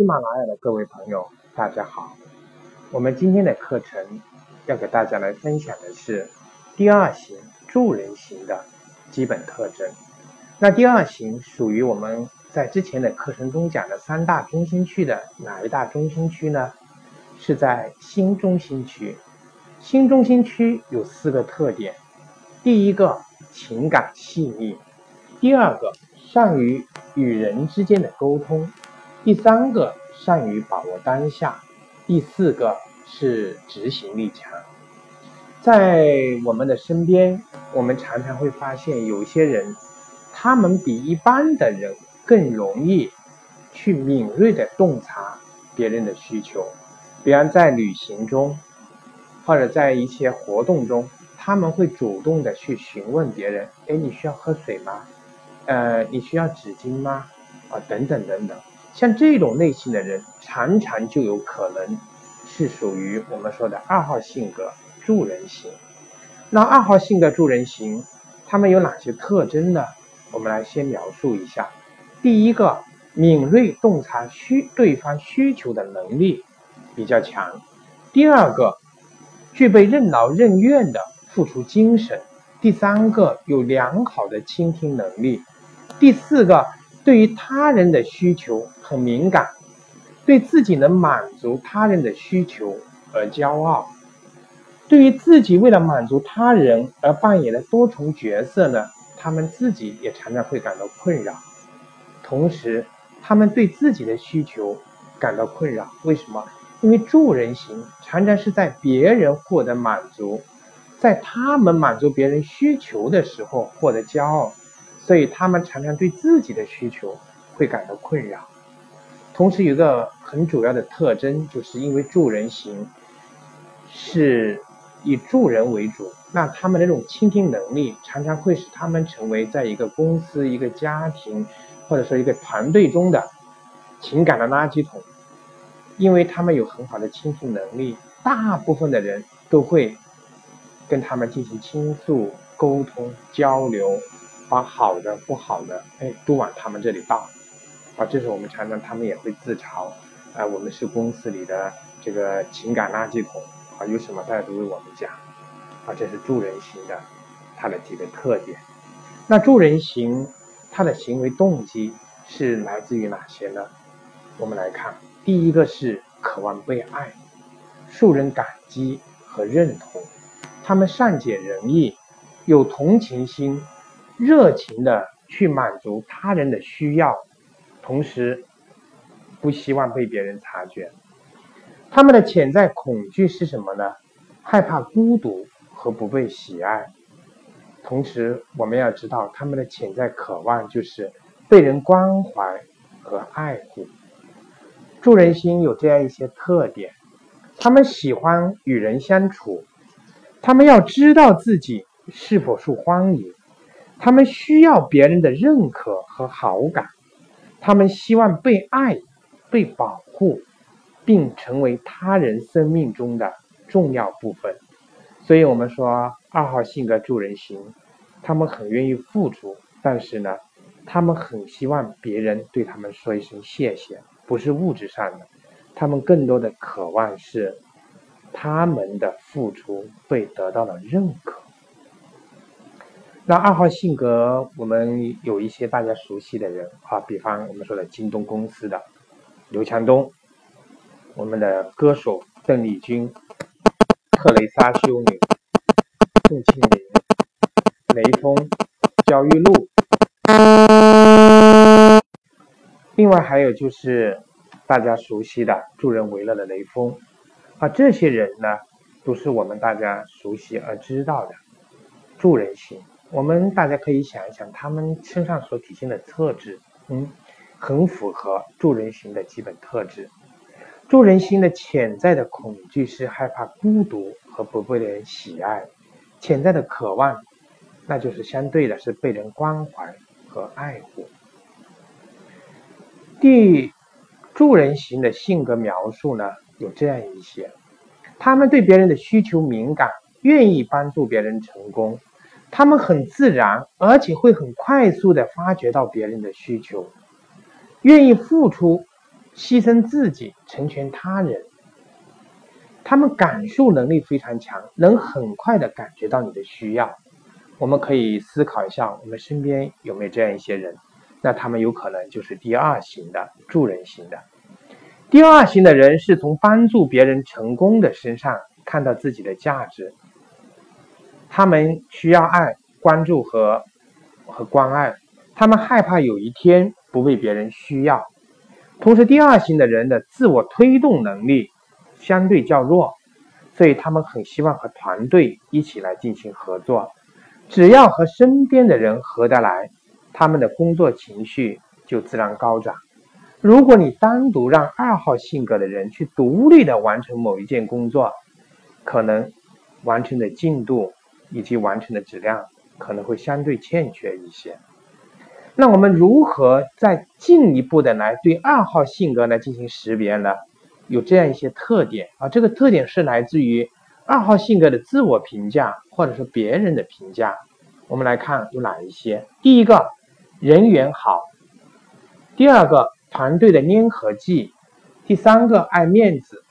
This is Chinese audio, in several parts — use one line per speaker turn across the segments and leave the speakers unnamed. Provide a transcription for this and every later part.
喜马拉雅的各位朋友，大家好。我们今天的课程要给大家来分享的是第二型助人型的基本特征。那第二型属于我们在之前的课程中讲的三大中心区的哪一大中心区呢？是在心中心区。心中心区有四个特点：第一个，情感细腻；第二个，善于与人之间的沟通。第三个善于把握当下，第四个是执行力强。在我们的身边，我们常常会发现有些人，他们比一般的人更容易去敏锐的洞察别人的需求。比方在旅行中，或者在一些活动中，他们会主动的去询问别人：“哎，你需要喝水吗？呃，你需要纸巾吗？啊，等等等等。”像这种类型的人，常常就有可能是属于我们说的二号性格助人型。那二号性格助人型，他们有哪些特征呢？我们来先描述一下。第一个，敏锐洞察需对方需求的能力比较强。第二个，具备任劳任怨的付出精神。第三个，有良好的倾听能力。第四个。对于他人的需求很敏感，对自己能满足他人的需求而骄傲，对于自己为了满足他人而扮演的多重角色呢，他们自己也常常会感到困扰。同时，他们对自己的需求感到困扰，为什么？因为助人型常常是在别人获得满足，在他们满足别人需求的时候获得骄傲。所以他们常常对自己的需求会感到困扰，同时有个很主要的特征，就是因为助人型是以助人为主，那他们那种倾听能力常常会使他们成为在一个公司、一个家庭或者说一个团队中的情感的垃圾桶，因为他们有很好的倾听能力，大部分的人都会跟他们进行倾诉、沟通、交流。把好的、不好的，哎，都往他们这里倒，啊，这是我们常常他们也会自嘲，啊，我们是公司里的这个情感垃圾桶，啊，有什么大家都为我们讲，啊，这是助人型的，它的几个特点。那助人型，它的行为动机是来自于哪些呢？我们来看，第一个是渴望被爱，受人感激和认同，他们善解人意，有同情心。热情的去满足他人的需要，同时不希望被别人察觉。他们的潜在恐惧是什么呢？害怕孤独和不被喜爱。同时，我们要知道他们的潜在渴望就是被人关怀和爱护。助人心有这样一些特点：他们喜欢与人相处，他们要知道自己是否受欢迎。他们需要别人的认可和好感，他们希望被爱、被保护，并成为他人生命中的重要部分。所以，我们说二号性格助人型，他们很愿意付出，但是呢，他们很希望别人对他们说一声谢谢，不是物质上的，他们更多的渴望是他们的付出被得到了认可。那二号性格，我们有一些大家熟悉的人啊，比方我们说的京东公司的刘强东，我们的歌手邓丽君、特蕾莎修女、宋庆龄、雷锋、焦裕禄，另外还有就是大家熟悉的助人为乐的雷锋啊，这些人呢，都是我们大家熟悉而知道的助人型。我们大家可以想一想，他们身上所体现的特质，嗯，很符合助人型的基本特质。助人型的潜在的恐惧是害怕孤独和不被人喜爱，潜在的渴望，那就是相对的是被人关怀和爱护。第助人型的性格描述呢，有这样一些：他们对别人的需求敏感，愿意帮助别人成功。他们很自然，而且会很快速的发掘到别人的需求，愿意付出牺牲自己成全他人。他们感受能力非常强，能很快的感觉到你的需要。我们可以思考一下，我们身边有没有这样一些人？那他们有可能就是第二型的助人型的。第二型的人是从帮助别人成功的身上看到自己的价值。他们需要爱、关注和和关爱，他们害怕有一天不被别人需要。同时，第二型的人的自我推动能力相对较弱，所以他们很希望和团队一起来进行合作。只要和身边的人合得来，他们的工作情绪就自然高涨。如果你单独让二号性格的人去独立的完成某一件工作，可能完成的进度以及完成的质量可能会相对欠缺一些。那我们如何再进一步的来对二号性格来进行识别呢？有这样一些特点啊，这个特点是来自于。二号性格的自我评价，或者说别人的评价，我们来看有哪一些。第一个，人缘好；第二个，团队的粘合剂；第三个，爱面子、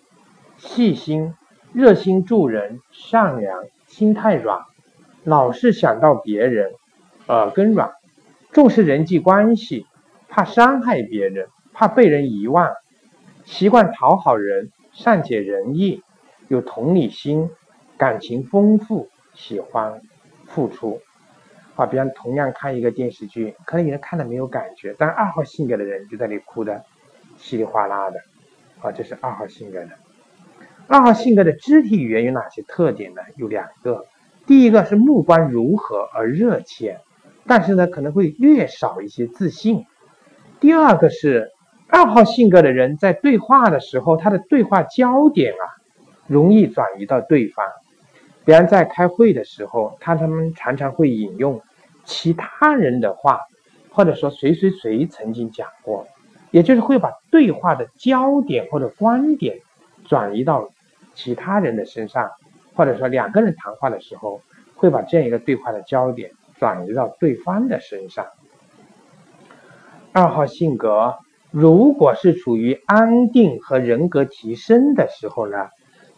细心、热心助人、善良、心太软，老是想到别人，耳根软，重视人际关系，怕伤害别人，怕被人遗忘，习惯讨好人，善解人意。有同理心，感情丰富，喜欢付出，啊，比方同样看一个电视剧，可能有人看了没有感觉，但二号性格的人就在那里哭的稀里哗啦的，啊，这是二号性格的。二号性格的肢体语言有哪些特点呢？有两个，第一个是目光如何而热切，但是呢可能会略少一些自信。第二个是二号性格的人在对话的时候，他的对话焦点啊。容易转移到对方，比方在开会的时候，他他们常常会引用其他人的话，或者说谁谁谁曾经讲过，也就是会把对话的焦点或者观点转移到其他人的身上，或者说两个人谈话的时候，会把这样一个对话的焦点转移到对方的身上。二号性格如果是处于安定和人格提升的时候呢？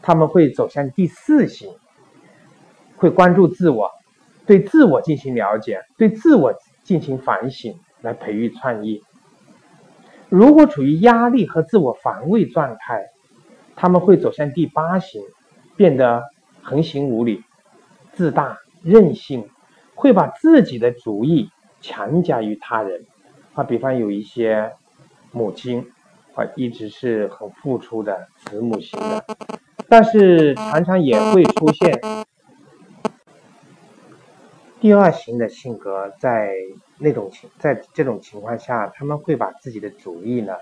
他们会走向第四型，会关注自我，对自我进行了解，对自我进行反省，来培育创意。如果处于压力和自我防卫状态，他们会走向第八型，变得横行无理、自大、任性，会把自己的主意强加于他人。啊，比方有一些母亲啊，一直是很付出的慈母型的。但是常常也会出现第二型的性格，在那种情，在这种情况下，他们会把自己的主意呢，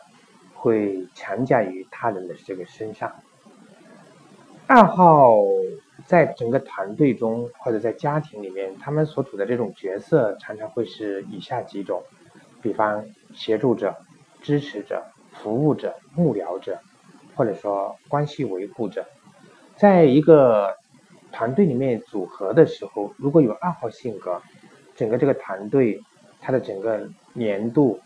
会强加于他人的这个身上。二号在整个团队中或者在家庭里面，他们所处的这种角色常常会是以下几种，比方协助者、支持者、服务者、幕僚者，或者说关系维护者。在一个团队里面组合的时候，如果有二号性格，整个这个团队它的整个年度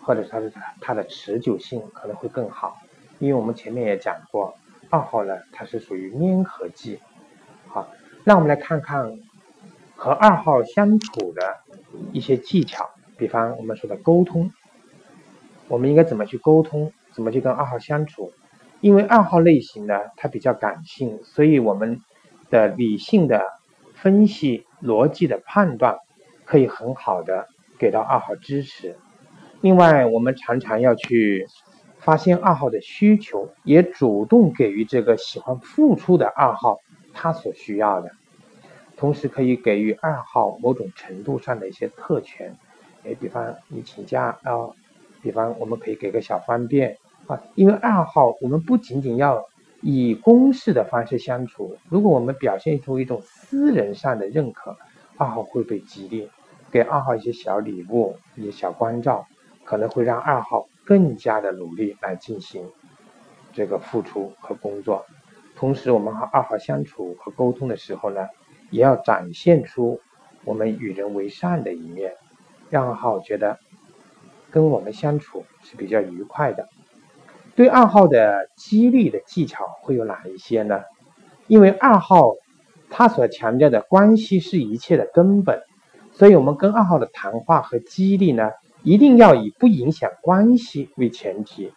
或者它的它的持久性可能会更好，因为我们前面也讲过，二号呢它是属于粘合剂。好，那我们来看看和二号相处的一些技巧，比方我们说的沟通，我们应该怎么去沟通，怎么去跟二号相处？因为二号类型呢，它比较感性，所以我们的理性的分析、逻辑的判断可以很好的给到二号支持。另外，我们常常要去发现二号的需求，也主动给予这个喜欢付出的二号他所需要的，同时可以给予二号某种程度上的一些特权。哎，比方你请假啊，比方我们可以给个小方便。啊，因为二号，我们不仅仅要以公式的方式相处，如果我们表现出一种私人上的认可，二号会被激励，给二号一些小礼物、一些小关照，可能会让二号更加的努力来进行这个付出和工作。同时，我们和二号相处和沟通的时候呢，也要展现出我们与人为善的一面，让二号觉得跟我们相处是比较愉快的。对二号的激励的技巧会有哪一些呢？因为二号他所强调的关系是一切的根本，所以我们跟二号的谈话和激励呢，一定要以不影响关系为前提。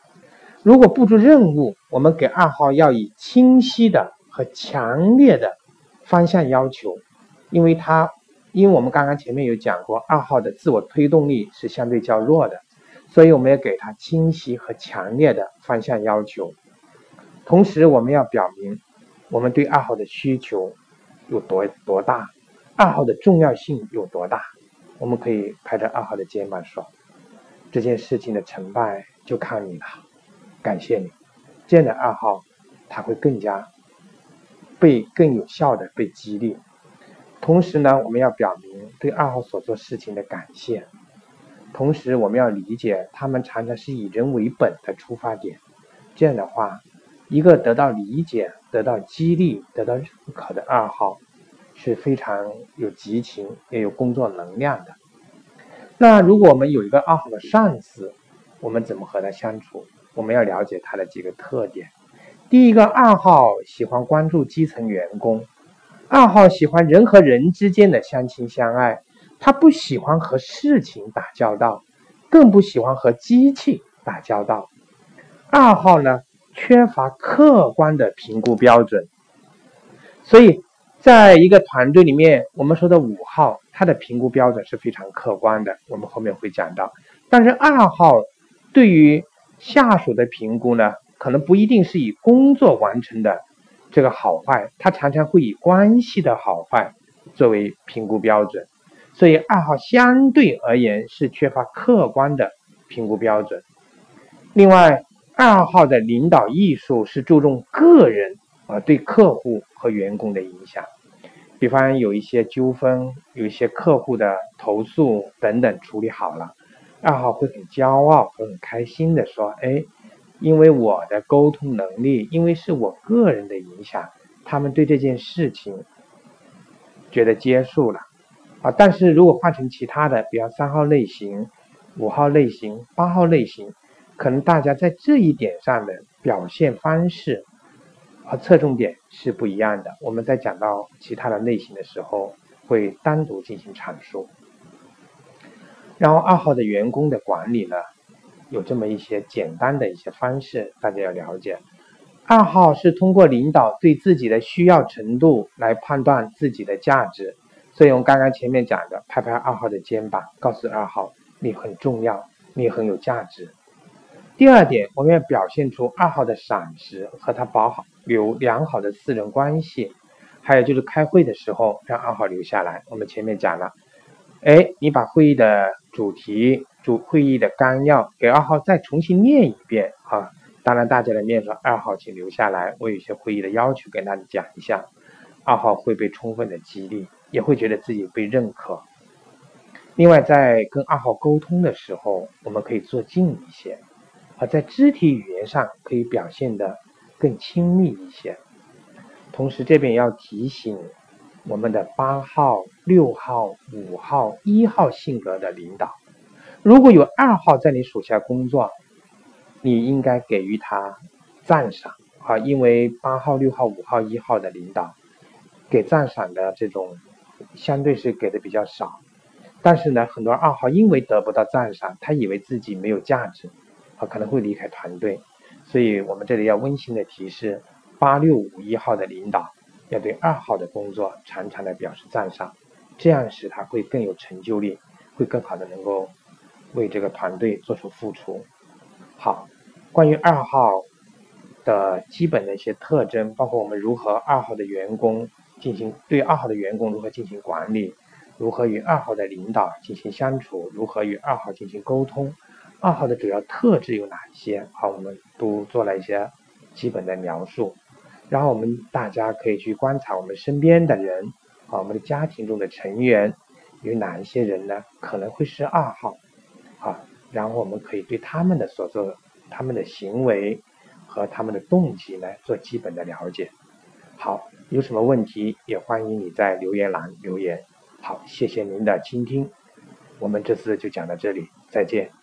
如果布置任务，我们给二号要以清晰的和强烈的方向要求，因为他，因为我们刚刚前面有讲过，二号的自我推动力是相对较弱的。所以我们要给他清晰和强烈的方向要求，同时我们要表明我们对二号的需求有多多大，二号的重要性有多大。我们可以拍着二号的肩膀说：“这件事情的成败就看你了，感谢你。”这样的二号他会更加被更有效的被激励。同时呢，我们要表明对二号所做事情的感谢。同时，我们要理解，他们常常是以人为本的出发点。这样的话，一个得到理解、得到激励、得到认可的二号，是非常有激情、也有工作能量的。那如果我们有一个二号的上司，我们怎么和他相处？我们要了解他的几个特点。第一个，二号喜欢关注基层员工，二号喜欢人和人之间的相亲相爱。他不喜欢和事情打交道，更不喜欢和机器打交道。二号呢，缺乏客观的评估标准，所以在一个团队里面，我们说的五号，他的评估标准是非常客观的。我们后面会讲到，但是二号对于下属的评估呢，可能不一定是以工作完成的这个好坏，他常常会以关系的好坏作为评估标准。所以二号相对而言是缺乏客观的评估标准。另外，二号的领导艺术是注重个人啊对客户和员工的影响。比方有一些纠纷，有一些客户的投诉等等处理好了，二号会很骄傲会很开心的说：“哎，因为我的沟通能力，因为是我个人的影响，他们对这件事情觉得接受了。”啊，但是如果换成其他的，比方三号类型、五号类型、八号类型，可能大家在这一点上的表现方式和侧重点是不一样的。我们在讲到其他的类型的时候，会单独进行阐述。然后二号的员工的管理呢，有这么一些简单的一些方式，大家要了解。二号是通过领导对自己的需要程度来判断自己的价值。所以我们刚刚前面讲的，拍拍二号的肩膀，告诉二号你很重要，你很有价值。第二点，我们要表现出二号的赏识和他保好有良好的私人关系。还有就是开会的时候让二号留下来。我们前面讲了，哎，你把会议的主题、主会议的纲要给二号再重新念一遍啊。当然大家的面说，二号请留下来，我有些会议的要求跟大家讲一下。二号会被充分的激励。也会觉得自己被认可。另外，在跟二号沟通的时候，我们可以坐近一些，啊在肢体语言上可以表现的更亲密一些。同时，这边要提醒我们的八号、六号、五号、一号性格的领导，如果有二号在你属下工作，你应该给予他赞赏啊，因为八号、六号、五号、一号的领导给赞赏的这种。相对是给的比较少，但是呢，很多二号因为得不到赞赏，他以为自己没有价值，啊，可能会离开团队。所以我们这里要温馨的提示：八六五一号的领导要对二号的工作常常的表示赞赏，这样使他会更有成就力，会更好的能够为这个团队做出付出。好，关于二号的基本的一些特征，包括我们如何二号的员工。进行对二号的员工如何进行管理，如何与二号的领导进行相处，如何与二号进行沟通，二号的主要特质有哪些？好，我们都做了一些基本的描述。然后我们大家可以去观察我们身边的人，啊，我们的家庭中的成员有哪一些人呢？可能会是二号，啊，然后我们可以对他们的所作、他们的行为和他们的动机呢做基本的了解。好。有什么问题也欢迎你在留言栏留言。好，谢谢您的倾听，我们这次就讲到这里，再见。